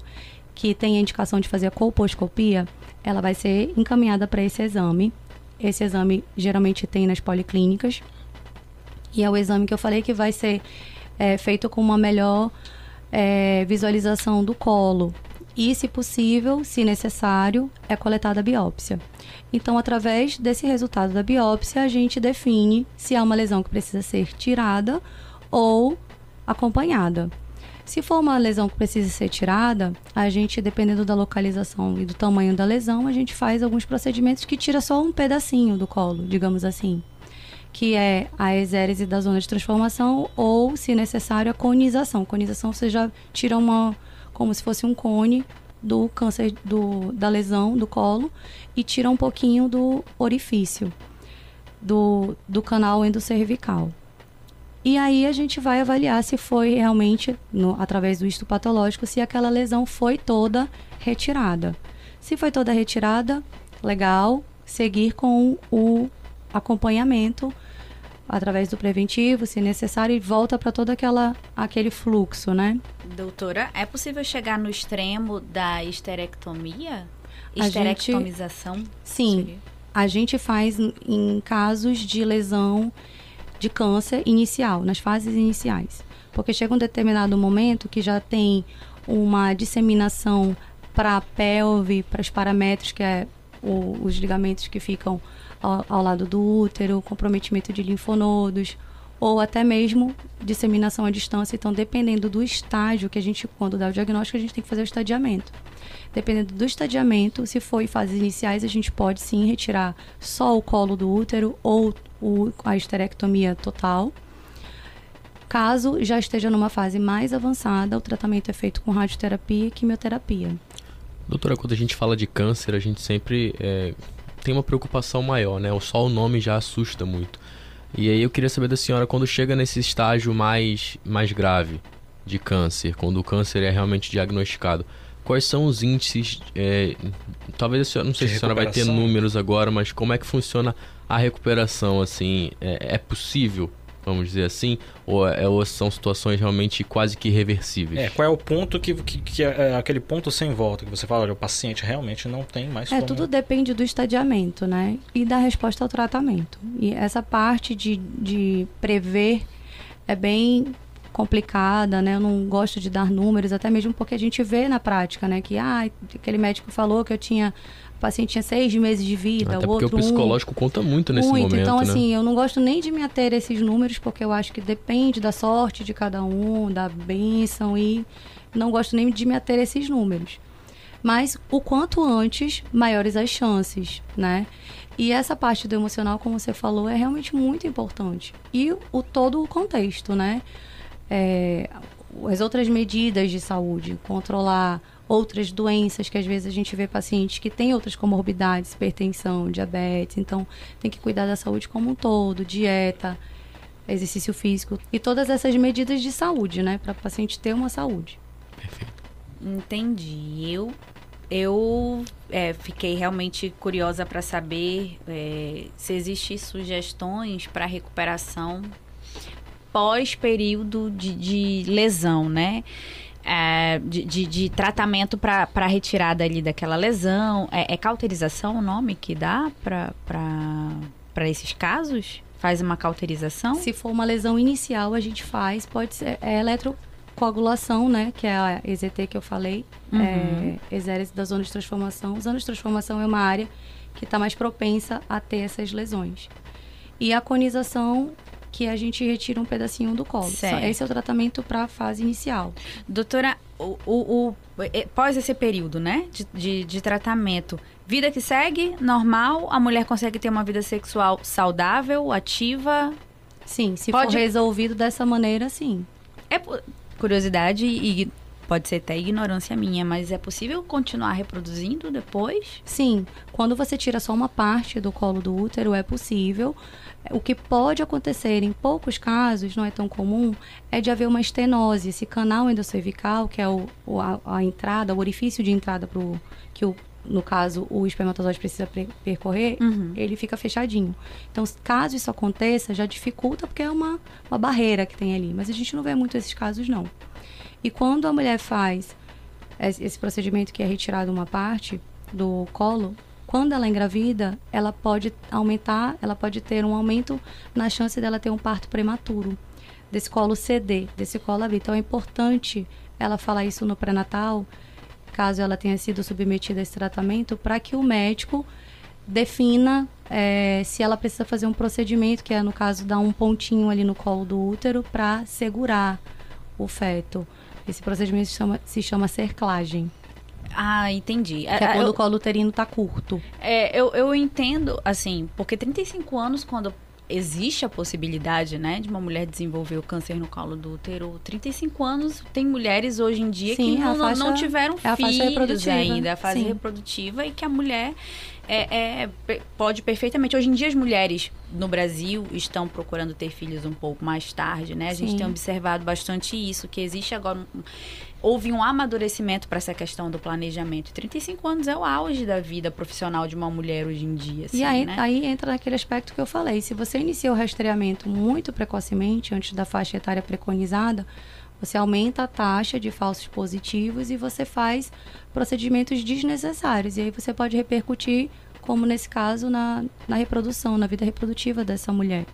que tem a indicação de fazer a colposcopia, ela vai ser encaminhada para esse exame. Esse exame geralmente tem nas policlínicas. E é o exame que eu falei que vai ser é, feito com uma melhor é, visualização do colo. E, se possível, se necessário, é coletada a biópsia. Então, através desse resultado da biópsia, a gente define se há uma lesão que precisa ser tirada ou acompanhada. Se for uma lesão que precisa ser tirada, a gente, dependendo da localização e do tamanho da lesão, a gente faz alguns procedimentos que tira só um pedacinho do colo, digamos assim. Que é a exérese da zona de transformação ou, se necessário, a conização. Conização você já tira uma. como se fosse um cone do câncer do, da lesão do colo e tira um pouquinho do orifício do, do canal endocervical. E aí a gente vai avaliar se foi realmente, no, através do estudo patológico, se aquela lesão foi toda retirada. Se foi toda retirada, legal, seguir com o acompanhamento através do preventivo, se necessário, e volta para todo aquela, aquele fluxo, né? Doutora, é possível chegar no extremo da esterectomia? Esterectomização? Gente, sim. Seria? A gente faz em casos de lesão de câncer inicial, nas fases iniciais. Porque chega um determinado momento que já tem uma disseminação para a pelve, para os paramétros, que é o, os ligamentos que ficam ao, ao, lado do útero, comprometimento de linfonodos, ou até mesmo disseminação à distância. Então, dependendo do estágio que a gente, quando dá o diagnóstico, a gente tem que fazer o estadiamento. Dependendo do estadiamento, se for em fases iniciais, a gente pode sim retirar só o colo do útero ou o, a esterectomia total. Caso já esteja numa fase mais avançada, o tratamento é feito com radioterapia e quimioterapia. Doutora, quando a gente fala de câncer, a gente sempre é, tem uma preocupação maior, né? Só o nome já assusta muito. E aí eu queria saber da senhora, quando chega nesse estágio mais, mais grave de câncer, quando o câncer é realmente diagnosticado, quais são os índices? É, talvez a senhora, não sei se a senhora vai ter números agora, mas como é que funciona a recuperação, assim, é, é possível, vamos dizer assim, ou, é, ou, são situações realmente quase que irreversíveis? É, qual é o ponto que, que, que é, é aquele ponto sem volta, que você fala, olha, o paciente realmente não tem mais É, como... tudo depende do estadiamento, né, e da resposta ao tratamento. E essa parte de, de prever é bem complicada, né? Eu não gosto de dar números, até mesmo porque a gente vê na prática, né? Que, ah, aquele médico falou que eu tinha paciente tinha seis meses de vida, Até o outro porque o psicológico um. conta muito nesse muito. momento, Então, né? assim, eu não gosto nem de me ater a esses números, porque eu acho que depende da sorte de cada um, da bênção, e não gosto nem de me ater a esses números. Mas o quanto antes, maiores as chances, né? E essa parte do emocional, como você falou, é realmente muito importante. E o todo o contexto, né? É, as outras medidas de saúde, controlar outras doenças que às vezes a gente vê pacientes que têm outras comorbidades, hipertensão, diabetes, então tem que cuidar da saúde como um todo, dieta, exercício físico e todas essas medidas de saúde, né, para o paciente ter uma saúde. Perfeito. Entendi. Eu eu é, fiquei realmente curiosa para saber é, se existem sugestões para recuperação pós período de, de lesão, né? é, de, de, de, tratamento para retirada ali daquela lesão. É, é, cauterização o nome que dá para esses casos? Faz uma cauterização? Se for uma lesão inicial, a gente faz, pode ser é eletrocoagulação, né? Que é a EZT que eu falei, uhum. é, exérese da zona de transformação. Zona de transformação é uma área que está mais propensa a ter essas lesões. E a conização, que a gente retira um pedacinho do colo. Certo. Esse é o tratamento para a fase inicial. Doutora, o, o, o- eh, pós esse período, né, de, de, de tratamento, vida que segue, normal, a mulher consegue ter uma vida sexual saudável, ativa? Sim, se Pode- for resolvido dessa maneira, sim. É curiosidade e pode ser até ignorância minha, mas é possível continuar reproduzindo depois? Sim, quando você tira só uma parte do colo do útero, é possível. O que pode acontecer em poucos casos, não é tão comum, é de haver uma estenose. Esse canal endocervical, que é o, a, a entrada, o orifício de entrada para o que o, no caso o espermatozoide precisa pre- percorrer, Uhum. ele fica fechadinho. Então, caso isso aconteça, já dificulta porque é uma, uma barreira que tem ali. Mas a gente não vê muito esses casos, não. E quando a mulher faz esse esse procedimento que é retirado uma parte do colo, quando ela engravida, ela pode aumentar, ela pode ter um aumento na chance dela ter um parto prematuro, desse colo ceder, desse colo abrir. Então é importante ela falar isso no pré-natal, caso ela tenha sido submetida a esse tratamento, para que o médico defina eh, se ela precisa fazer um procedimento, que é, no caso, dar um pontinho ali no colo do útero para segurar o feto. Esse procedimento se chama, se chama cerclagem, Ah, entendi. que é Ah, quando eu- o colo uterino tá curto. É, eu, eu entendo, assim, porque 35 anos, quando existe a possibilidade, né, de uma mulher desenvolver o câncer no colo do útero, 35 anos, tem mulheres hoje em dia Sim, que é não, não- não faixa- tiveram é a faixa filhos ainda, a fase sim. reprodutiva, e que a mulher é, é, pode perfeitamente. Hoje em dia, as mulheres no Brasil estão procurando ter filhos um pouco mais tarde, né? A gente Sim. tem observado bastante isso, que existe agora houve um amadurecimento para essa questão do planejamento. 35 anos é o auge da vida profissional de uma mulher hoje em dia. Assim, e aí, né? aí entra naquele aspecto que eu falei. Se você inicia o rastreamento muito precocemente, antes da faixa etária preconizada, você aumenta a taxa de falsos positivos e você faz procedimentos desnecessários. E aí você pode repercutir, como nesse caso, na, na reprodução, na vida reprodutiva dessa mulher.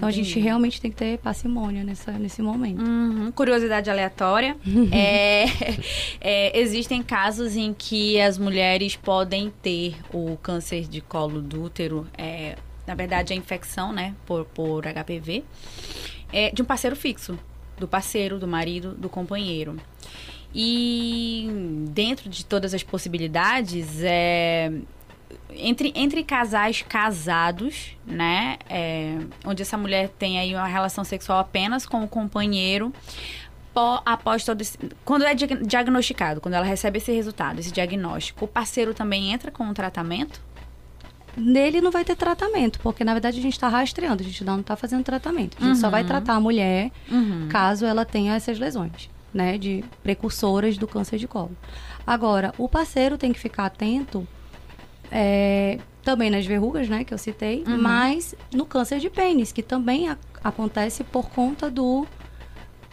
Então a gente realmente tem que ter parcimônia nessa, nesse momento. Uhum, curiosidade aleatória. é, é, existem casos em que as mulheres podem ter o câncer de colo do útero, é, na verdade a infecção, né, por, por HPV, é, de um parceiro fixo, do parceiro, do marido, do companheiro. E dentro de todas as possibilidades, é, entre, entre casais casados, né? é, onde essa mulher tem aí uma relação sexual apenas com o companheiro. pó- após todo esse, quando é diag- diagnosticado, quando ela recebe esse resultado, esse diagnóstico, o parceiro também entra com um tratamento? Nele não vai ter tratamento, porque na verdade a gente está rastreando, a gente não está fazendo tratamento. A gente só vai Uhum. tratar a mulher Uhum. caso ela tenha essas lesões, né, de precursoras do câncer de colo. Agora, o parceiro tem que ficar atento é, também nas verrugas, né, que eu citei, Uhum. mas no câncer de pênis, que também a- acontece por conta do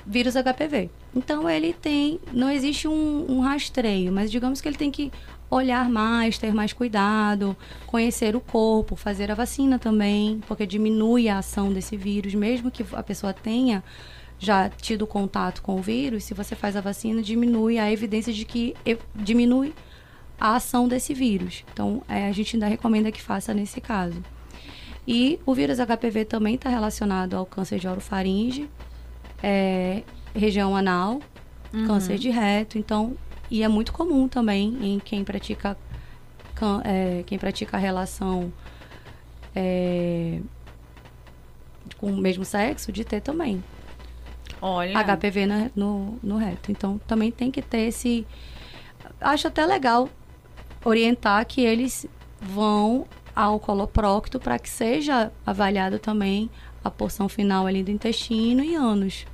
vírus HPV. Então ele tem, não existe um, um rastreio, mas digamos que ele tem que olhar mais, ter mais cuidado, conhecer o corpo, fazer a vacina também, porque diminui a ação desse vírus, mesmo que a pessoa tenha já tido contato com o vírus, se você faz a vacina, diminui a evidência de que diminui a ação desse vírus. Então, é, a gente ainda recomenda que faça nesse caso. E o vírus HPV também está relacionado ao câncer de orofaringe, é, região anal, Uhum. câncer de reto, então e é muito comum também em quem pratica é, quem pratica relação é, com o mesmo sexo de ter também Olha. HPV na- no, no reto. Então também tem que ter esse. Acho até legal orientar que eles vão ao coloprocto para que seja avaliado também a porção final ali do intestino e ânus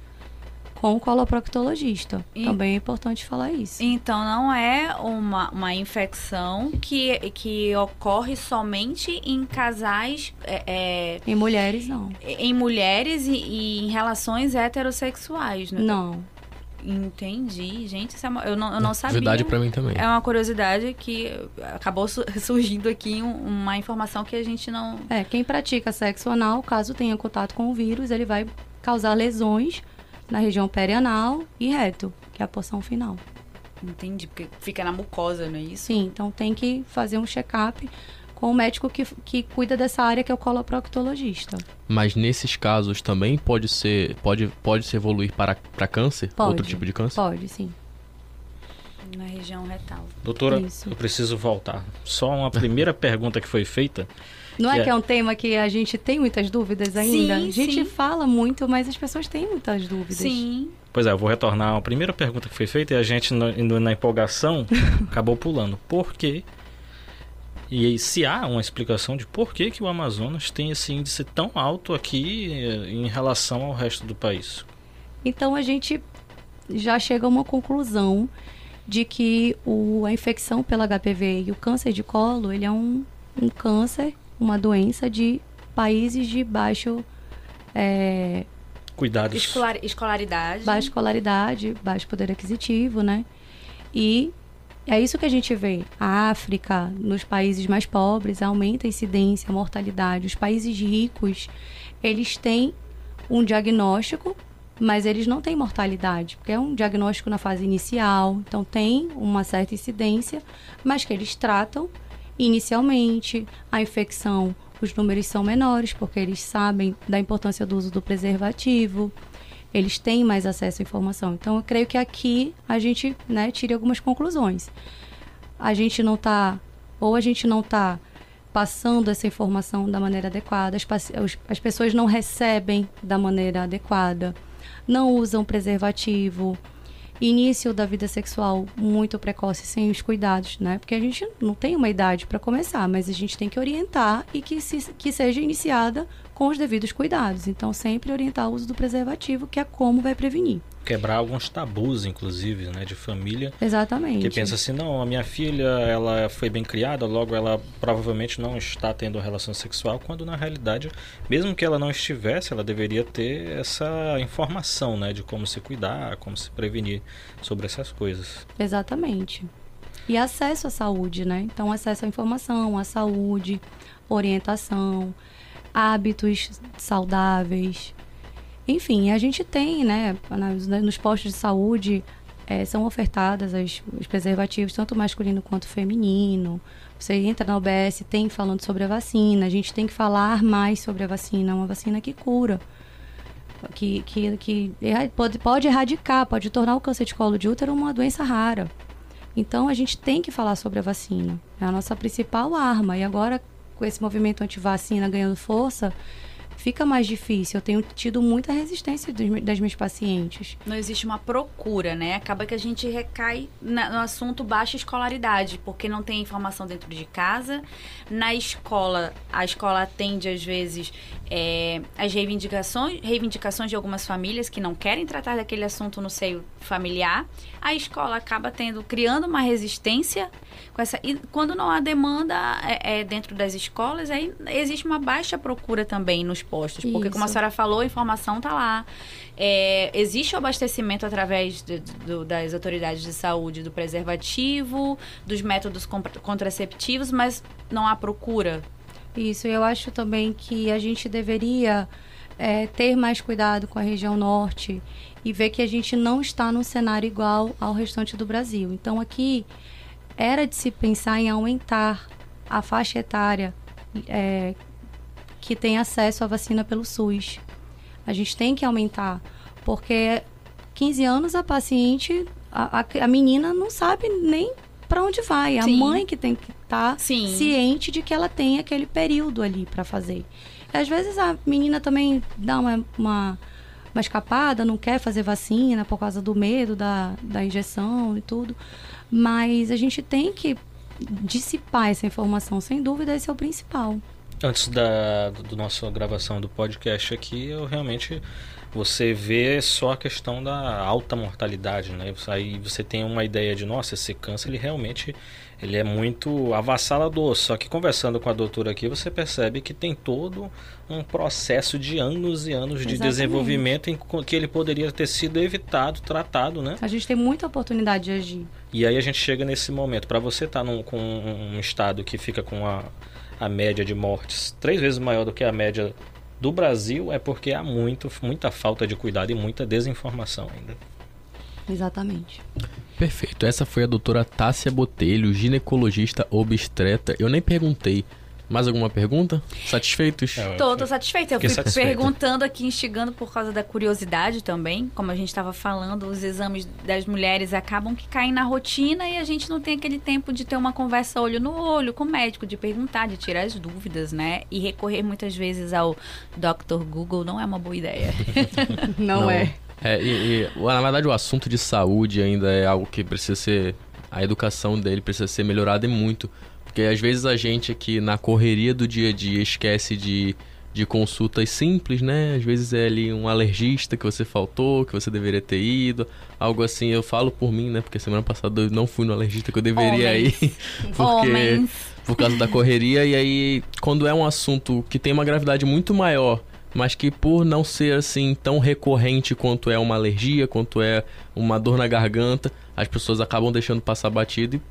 com o coloproctologista. E- Também é importante falar isso. Então não é uma, uma infecção que, que ocorre somente em casais, é, é, Em mulheres, não. em mulheres e, e em relações heterossexuais, né? Não. Entendi, gente, isso é uma- eu, não, eu não sabia. Verdade pra mim também. É uma curiosidade que acabou su- surgindo aqui um- uma informação que a gente não. É, quem pratica sexo anal, caso tenha contato com o vírus, ele vai causar lesões na região perianal e reto, que é a porção final. Entendi, porque fica na mucosa, não é isso? Sim, então tem que fazer um check-up com o médico que, que cuida dessa área, que é o coloproctologista. Mas nesses casos também pode ser pode, pode se evoluir para, para câncer? Pode, Outro tipo de câncer? Pode, sim. Na região retal. Doutora, Isso. eu preciso voltar. Só uma primeira pergunta que foi feita. Não Que é é- que é um tema que a gente tem muitas dúvidas ainda? Sim, a gente sim. fala muito, mas as pessoas têm muitas dúvidas. Sim. Pois é, eu vou retornar à primeira pergunta que foi feita e a gente, indo na empolgação, acabou pulando. Por quê? E aí, se há uma explicação de por que, que o Amazonas tem esse índice tão alto aqui eh, em relação ao resto do país? Então a gente já chega a uma conclusão de que o, a infecção pela HPV e o câncer de colo, ele é um, um câncer, uma doença de países de baixo, é, Cuidados. Escolar, escolaridade. baixa escolaridade, baixo poder aquisitivo, né? E é isso que a gente vê. A África, nos países mais pobres, aumenta a incidência, a mortalidade. Os países ricos, eles têm um diagnóstico, mas eles não têm mortalidade, porque é um diagnóstico na fase inicial, então tem uma certa incidência, mas que eles tratam inicialmente. A infecção, os números são menores, porque eles sabem da importância do uso do preservativo eles têm mais acesso à informação. Então, eu creio que aqui a gente né, tire algumas conclusões. A gente não está, ou a gente não está passando essa informação da maneira adequada, as, as pessoas não recebem da maneira adequada, não usam preservativo, início da vida sexual muito precoce sem os cuidados, né? Porque a gente não tem uma idade para começar, mas a gente tem que orientar e que, se, que seja iniciada com os devidos cuidados. Então, sempre orientar o uso do preservativo, que é como vai prevenir. Quebrar alguns tabus, inclusive, né, de família. Exatamente. Que pensa assim, não, a minha filha, ela foi bem criada, logo ela provavelmente não está tendo relação sexual, quando na realidade, mesmo que ela não estivesse, ela deveria ter essa informação, né, de como se cuidar, como se prevenir sobre essas coisas. Exatamente. E acesso à saúde, né? Então, acesso à informação, à saúde, orientação, hábitos saudáveis. Enfim, a gente tem, né, nas- nos postos de saúde, eh, são ofertadas as- os preservativos, tanto masculino quanto feminino. Você entra na OBS, tem falando sobre a vacina. A gente tem que falar mais sobre a vacina. É uma vacina que cura. Que, que, que pode, pode erradicar, pode tornar o câncer de colo de útero uma doença rara. Então a gente tem que falar sobre a vacina. É a nossa principal arma. E agora, com esse movimento anti-vacina ganhando força, fica mais difícil. Eu tenho tido muita resistência dos das minhas pacientes. Não existe uma procura, né? Acaba que a gente recai na- no assunto baixa escolaridade, porque não tem informação dentro de casa. Na escola, a escola atende, às vezes, é, as reivindicações, reivindicações de algumas famílias que não querem tratar daquele assunto no seio familiar. A escola acaba tendo, criando uma resistência com essa. E quando não há demanda é, é, dentro das escolas, aí existe uma baixa procura também nos postos. Porque, como a Isso. senhora falou, a informação está lá. É, existe o abastecimento através de- do- das autoridades de saúde do preservativo, dos métodos contraceptivos, mas não há procura. Isso, eu acho também que a gente deveria é, ter mais cuidado com a região norte e ver que a gente não está num cenário igual ao restante do Brasil. Então, aqui era de se pensar em aumentar a faixa etária é, que tem acesso à vacina pelo SUS. A gente tem que aumentar, porque 15 anos a paciente, a, a, a menina não sabe nem para onde vai. A Sim. mãe que tem que estar Sim. ciente de que ela tem aquele período ali para fazer. E às vezes a menina também dá uma, uma, uma escapada, não quer fazer vacina por causa do medo da, da injeção e tudo. Mas a gente tem que dissipar essa informação, sem dúvida, esse é o principal. Antes da do nossa gravação do podcast aqui, eu realmente você vê só a questão da alta mortalidade, né? Aí você tem uma ideia de, nossa, esse câncer ele realmente ele é muito avassalador. Só que conversando com a doutora aqui, você percebe que tem todo um processo de anos e anos de Exatamente. desenvolvimento em que ele poderia ter sido evitado, tratado, né? A gente tem muita oportunidade de agir. E aí a gente chega nesse momento. Para você estar num, com um estado que fica com a, a média de mortes três vezes maior do que a média do Brasil, é porque há muito, muita falta de cuidado e muita desinformação ainda. Exatamente. Perfeito. Essa foi a doutora Tássia Botelho, ginecologista obstetra. Eu nem perguntei Mais alguma pergunta? Satisfeitos? É, Tô, tô satisfeita. Eu Fiquei fui satisfeito. perguntando aqui, instigando por causa da curiosidade também. Como a gente estava falando, os exames das mulheres acabam que caem na rotina e a gente não tem aquele tempo de ter uma conversa olho no olho com o médico, de perguntar, de tirar as dúvidas, né? E recorrer muitas vezes ao Dr. Google não é uma boa ideia. Não, é. É, e, e, na verdade, o assunto de saúde ainda é algo que precisa ser. A educação dele precisa ser melhorada e muito. Porque às vezes a gente aqui na correria do dia a dia esquece de, de consultas simples, né? Às vezes é ali um alergista que você faltou, que você deveria ter ido. Algo assim, eu falo por mim, né? Porque semana passada eu não fui no alergista que eu deveria Homens. ir. Porque Homens. por causa da correria. E aí, quando é um assunto que tem uma gravidade muito maior, mas que por não ser assim tão recorrente quanto é uma alergia, quanto é uma dor na garganta, as pessoas acabam deixando passar batido e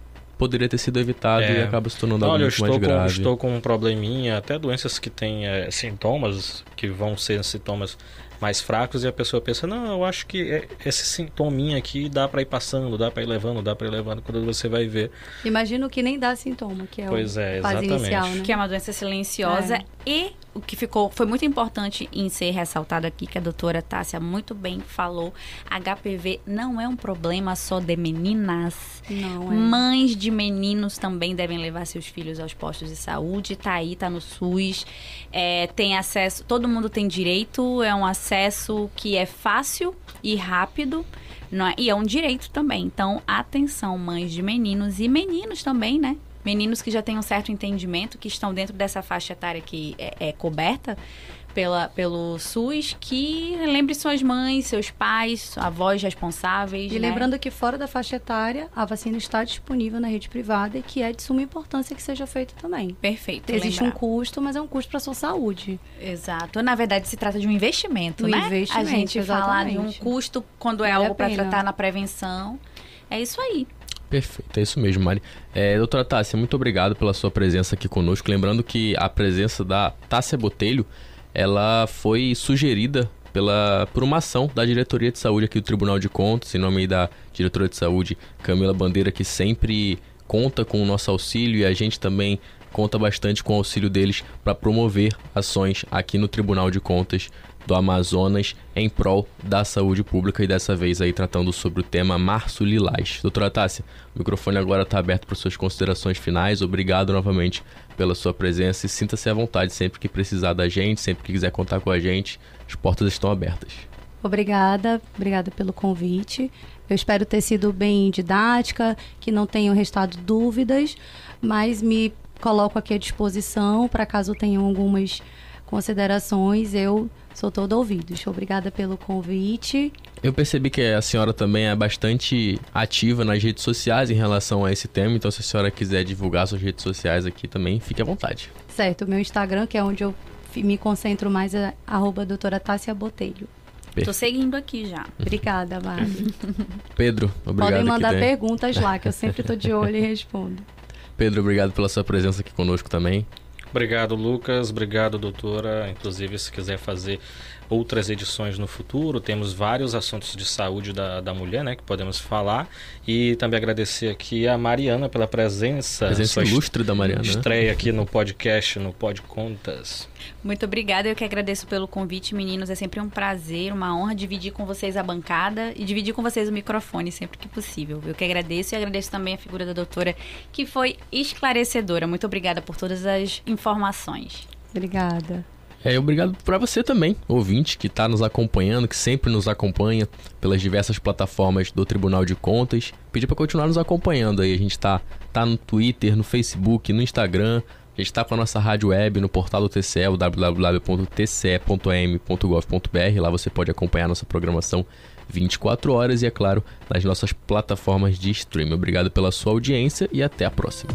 poderia ter sido evitado É. e acaba se tornando algo Olha, eu muito estou mais com, grave. estou com um probleminha, até doenças que têm é, sintomas, que vão ser sintomas mais fracos, e a pessoa pensa, não, eu acho que é- esse sintominha aqui dá pra ir passando, dá pra ir levando, dá pra ir levando, quando você vai ver. Imagino que nem dá sintoma, que é Pois o é, fase exatamente. inicial, né? que é uma doença silenciosa É. e o que ficou foi muito importante em ser ressaltado aqui que a doutora Tássia muito bem falou, HPV não é um problema só de meninas. Não, é. Mães de meninos também devem levar seus filhos aos postos de saúde. Tá aí, tá no SUS. É, tem acesso, todo mundo tem direito. É um acesso que é fácil e rápido. é? E é um direito também. Então, atenção, mães de meninos e meninos também, né? Meninos que já têm um certo entendimento, que estão dentro dessa faixa etária que é, é coberta pela, pelo SUS, que lembre suas mães, seus pais, avós responsáveis. E né? lembrando que fora da faixa etária, a vacina está disponível na rede privada e que é de suma importância que seja feito também. Perfeito. Existe um lembrar. custo, mas é um custo para a sua saúde. Exato. Na verdade, se trata de um investimento, Um né? investimento, a gente falar de um exatamente. custo quando é Vale algo para tratar na prevenção. É isso aí. Perfeito, é isso mesmo, Mari. É, doutora Tássia, muito obrigado pela sua presença aqui conosco. Lembrando que a presença da Tássia Botelho, ela foi sugerida pela, por uma ação da Diretoria de Saúde aqui do Tribunal de Contas, em nome da diretora de saúde, Camila Bandeira, que sempre conta com o nosso auxílio e a gente também conta bastante com o auxílio deles para promover ações aqui no Tribunal de Contas do Amazonas em prol da saúde pública e dessa vez aí tratando sobre o tema Março Lilás. Doutora Tássia, o microfone agora está aberto para suas considerações finais. Obrigado novamente pela sua presença e sinta-se à vontade sempre que precisar da gente, sempre que quiser contar com a gente, as portas estão abertas. Obrigada, obrigada pelo convite. Eu espero ter sido bem didática, que não tenham restado dúvidas, mas me coloco aqui à disposição para caso tenham algumas considerações, eu sou todo ouvidos. Obrigada pelo convite. Eu percebi que a senhora também é bastante ativa nas redes sociais em relação a esse tema, então se a senhora quiser divulgar suas redes sociais aqui também, fique à vontade. Certo, o meu Instagram, que é onde eu me concentro mais, é arroba doutora Tássia Botelho. Tô seguindo aqui já. Obrigada, Mari. Pedro, obrigado Podem mandar perguntas lá, que eu sempre tô de olho e respondo. Pedro, obrigado pela sua presença aqui conosco também. Obrigado, Lucas. Obrigado, doutora. Inclusive, se quiser fazer outras edições no futuro, temos vários assuntos de saúde da, da mulher, né, que podemos falar. E também agradecer aqui a Mariana pela presença. Presença sua ilustre da Mariana. né? estreia aqui no podcast, no Pod Contas. Muito obrigada, eu que agradeço pelo convite, meninos. É sempre um prazer, uma honra dividir com vocês a bancada e dividir com vocês o microfone sempre que possível. Eu que agradeço e agradeço também a figura da doutora, que foi esclarecedora. Muito obrigada por todas as informações. Obrigada. É, obrigado para você também, ouvinte, que está nos acompanhando, que sempre nos acompanha pelas diversas plataformas do Tribunal de Contas. Pedir para continuar nos acompanhando aí. A gente tá, tá no Twitter, no Facebook, no Instagram. A gente está com a nossa rádio web no portal do TCE, o www.tce.am.gov.br. Lá você pode acompanhar nossa programação 24 horas e, é claro, nas nossas plataformas de streaming. Obrigado pela sua audiência e até a próxima.